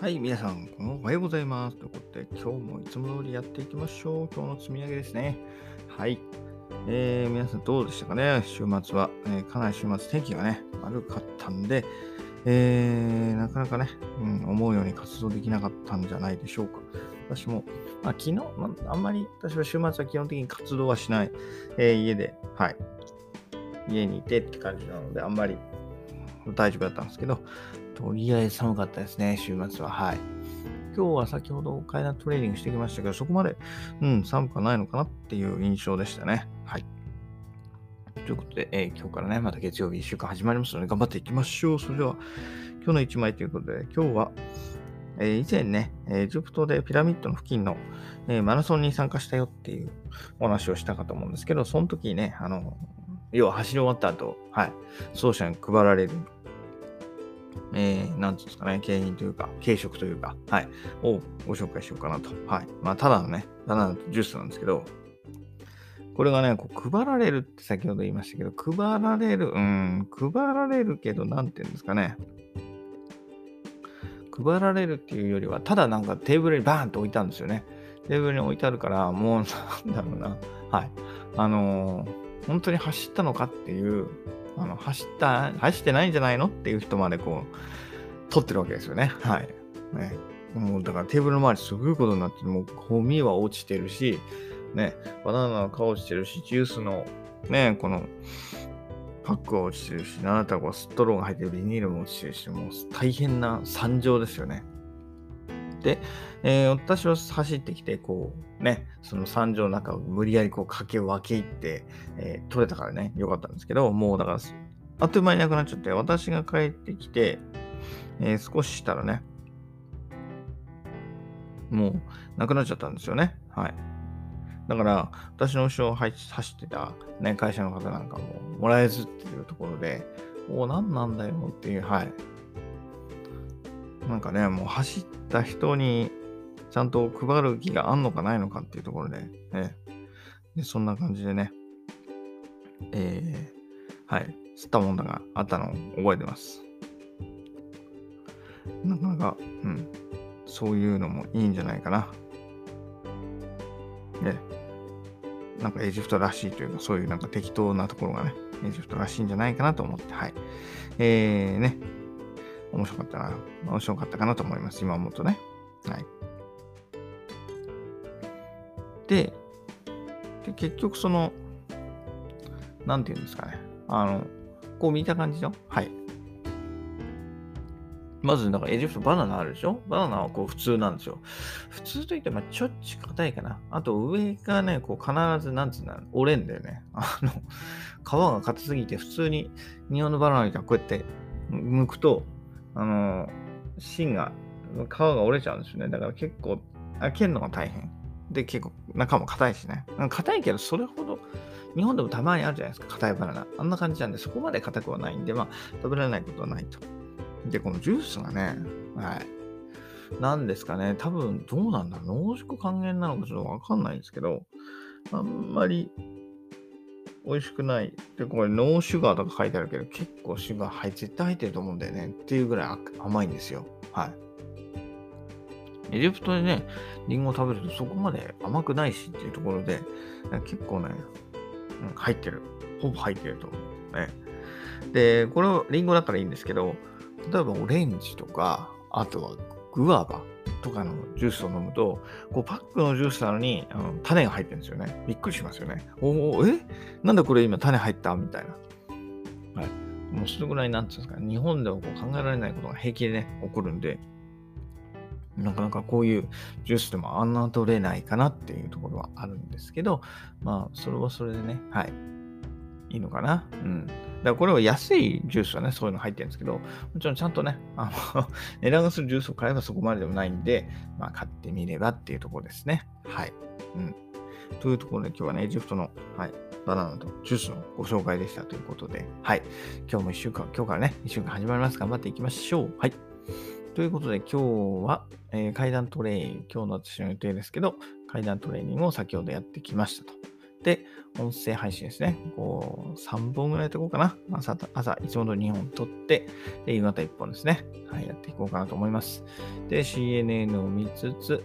はい、皆さん、おはようございます。ということで、今日もいつも通りやっていきましょう。今日の積み上げですね。はい。えー、皆さんどうでしたかね？週末は、えー、かなり週末天気がね、悪かったんで、えー、なかなかね、うん、思うように活動できなかったんじゃないでしょうか。私も、まあ、昨日、まあ、あんまり私は週末は基本的に活動はしない、えー、家で、はい。家にいてって感じなので、あんまり大丈夫だったんですけど、とりあえず寒かったですね、週末は。はい。今日は先ほど階段トレーニングしてきましたけど、そこまで、うん、寒くはないのかなっていう印象でしたね。はい。ということで、えー、今日からね、また月曜日1週間始まりますので、頑張っていきましょう。それでは、今日の1枚ということで、今日は、えー、以前ね、エジプトでピラミッドの付近の、えー、マラソンに参加したよっていうお話をしたかと思うんですけど、その時ね、あの、要は走り終わった後、はい、走者に配られるえー、ていうんですかね、景品というか、軽食というか、はい、をご紹介しようかなと。はい。まあ、ただのね、ただのジュースなんですけど、これがね、こう配られるって先ほど言いましたけど、配られる、うん、配られるけど、なんていうんですかね。配られるっていうよりは、ただなんかテーブルにバーンと置いたんですよね。テーブルに置いてあるから、もう、なんだろうな。はい。あのー、本当に走ったのかっていう、あの走った、走ってないんじゃないのっていう人までこう、取ってるわけですよね。はい。ね、もうだからテーブルの周りすごいことになって、もうゴミは落ちてるし、ね、バナナの皮落ちてるし、ジュースのね、このパックは落ちてるし、あなたはストローが入ってるビニールも落ちてるし、もう大変な惨状ですよね。で、えー、私は走ってきて、こう、ね、その惨状の中を無理やりこう駆け分け入って、えー、取れたからね、よかったんですけど、もうだから、あっという間になくなっちゃって、私が帰ってきて、えー、少ししたらね、もうなくなっちゃったんですよね。はい。だから、私の後ろを走ってた、ね、会社の方なんかももらえずっていうところで、おお、何なんだよっていう、はい。なんかね、もう走った人にちゃんと配る気があんのかないのかっていうところで、ね、でそんな感じでね、えー、はい、吸ったもんだがあったのを覚えてます。なかなか、うん、そういうのもいいんじゃないかな。ね、なんかエジプトらしいというか、そういうなんか適当なところがね、エジプトらしいんじゃないかなと思って、はい。えー、ね、面白かったな。面白かったかなと思います。今思うとね。はい。で、で結局その、なんていうんですかね。あの、こう見た感じの、はい。まず、なんかエジプトバナナあるでしょ？バナナはこう普通なんですよ。普通といって、まあちょっち硬いかな。あと上がね、こう必ず、なんつうんだろう、折れんだよね。あの、皮が硬すぎて、普通に日本のバナナみたいなこうやって剥くと、あの、芯が、皮が折れちゃうんですよね。だから結構、開けるのが大変。で、結構中も硬いしね。硬いけど、それほど、日本でもたまにあるじゃないですか、硬いバナナ。あんな感じなんで、そこまで硬くはないんで、まあ、食べられないことはないと。で、このジュースがね、はい。なんですかね、多分どうなんだ。濃縮還元なのかちょっとわかんないんですけど、あんまり美味しくない。で、これノーシュガーとか書いてあるけど、結構シュガー入絶対入ってると思うんだよね。っていうぐらい甘いんですよ。はい。エジプトでね、リンゴ食べるとそこまで甘くないしっていうところで、結構ね、入ってる。ほぼ入ってると思う。ね。で、これはリンゴだからいいんですけど、例えばオレンジとか、あとはグアバとかのジュースを飲むと、こうパックのジュースなのにあの種が入ってるんですよね。びっくりしますよね。おお、え？なんだこれ今種入った？みたいな。はい。もうそれぐらいなんていうんですか、日本ではこう考えられないことが平気でね、起こるんで、なかなかこういうジュースでも侮れないかなっていうところはあるんですけど、まあ、それはそれでね、はい。いいのかな？うん。だからこれは安いジュースはね、そういうの入ってるんですけど、もちろんちゃんとね、あの 値段がするジュースを買えばそこまででもないんで、まあ、買ってみればっていうところですね。はい。うん。というところで今日はね、エジプトの、はい、バナナとジュースのご紹介でしたということで、はい。今日も一週間、今日からね、一週間始まります。頑張っていきましょう。はい。ということで、今日は、えー、階段トレイン、今日の私の予定ですけど、階段トレーニングを先ほどやってきましたとって、音声配信ですね。こう、3本ぐらいやっていこうかな。朝、朝、いつもの2本撮って、で、夕方1本ですね。はい、やっていこうかなと思います。で、CNN を見つつ、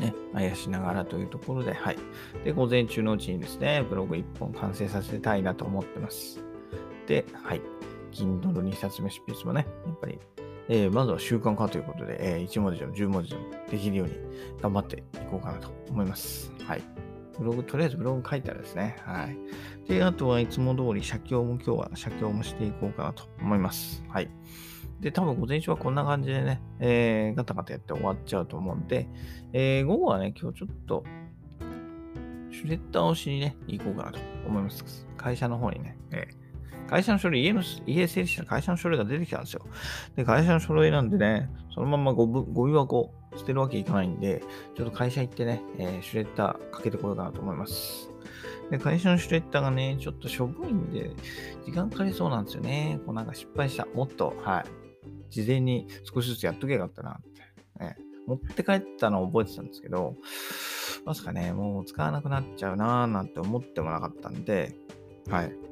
ね、あやしながらというところで、はい。で、午前中のうちにですね、ブログ1本完成させたいなと思ってます。で、はい。Kindle 2冊目執筆もね、やっぱり、えーまずは習慣化ということで、えー1文字でも10文字でもできるように頑張っていこうかなと思います。はい。ブログ、とりあえずブログ書いたらですね。はい。で、あとはいつも通り写経も今日は写経もしていこうかなと思います。はい。で、多分午前中はこんな感じでね、えーガタガタやって終わっちゃうと思うんで、えー午後はね、今日ちょっと、シュレッダー押しにね、行こうかなと思います。会社の方にね、えー会社の書類、家の、家整理したら会社の書類が出てきたんですよ。で、会社の書類なんでね、そのままゴゴミ箱捨てるわけいかないんで、ちょっと会社行ってね、えーシュレッダーかけてこようかなと思います。で、会社のシュレッダーがね、ちょっとしょぼいんで、時間かかりそうなんですよね。こうなんか失敗した。もっと、はい。事前に少しずつやっとけばよかったなって。ね持って帰ったのを覚えてたんですけど、まさかね、もう使わなくなっちゃうなーなんて思ってもなかったんで、はい。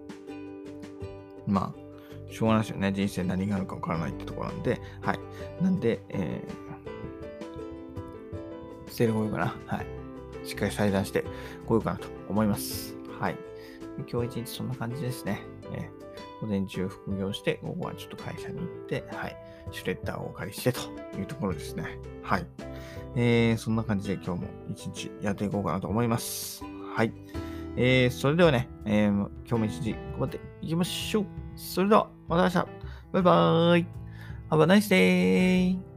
まあ、しょうがないですよね。人生何があるか分からないってところなんで、はい。なんで、えー、捨ててこようかな。はい。しっかり裁断してこようかなと思います。はい。今日一日そんな感じですね。えー午前中副業して、午後はちょっと会社に行って、はい。シュレッダーをお借りしてというところですね。はい。えー、そんな感じで今日も一日やっていこうかなと思います。はい。えー、それではね、えー今日も一日頑張っていきましょう。それでは、また明日。バイバーイ。Have a nice day!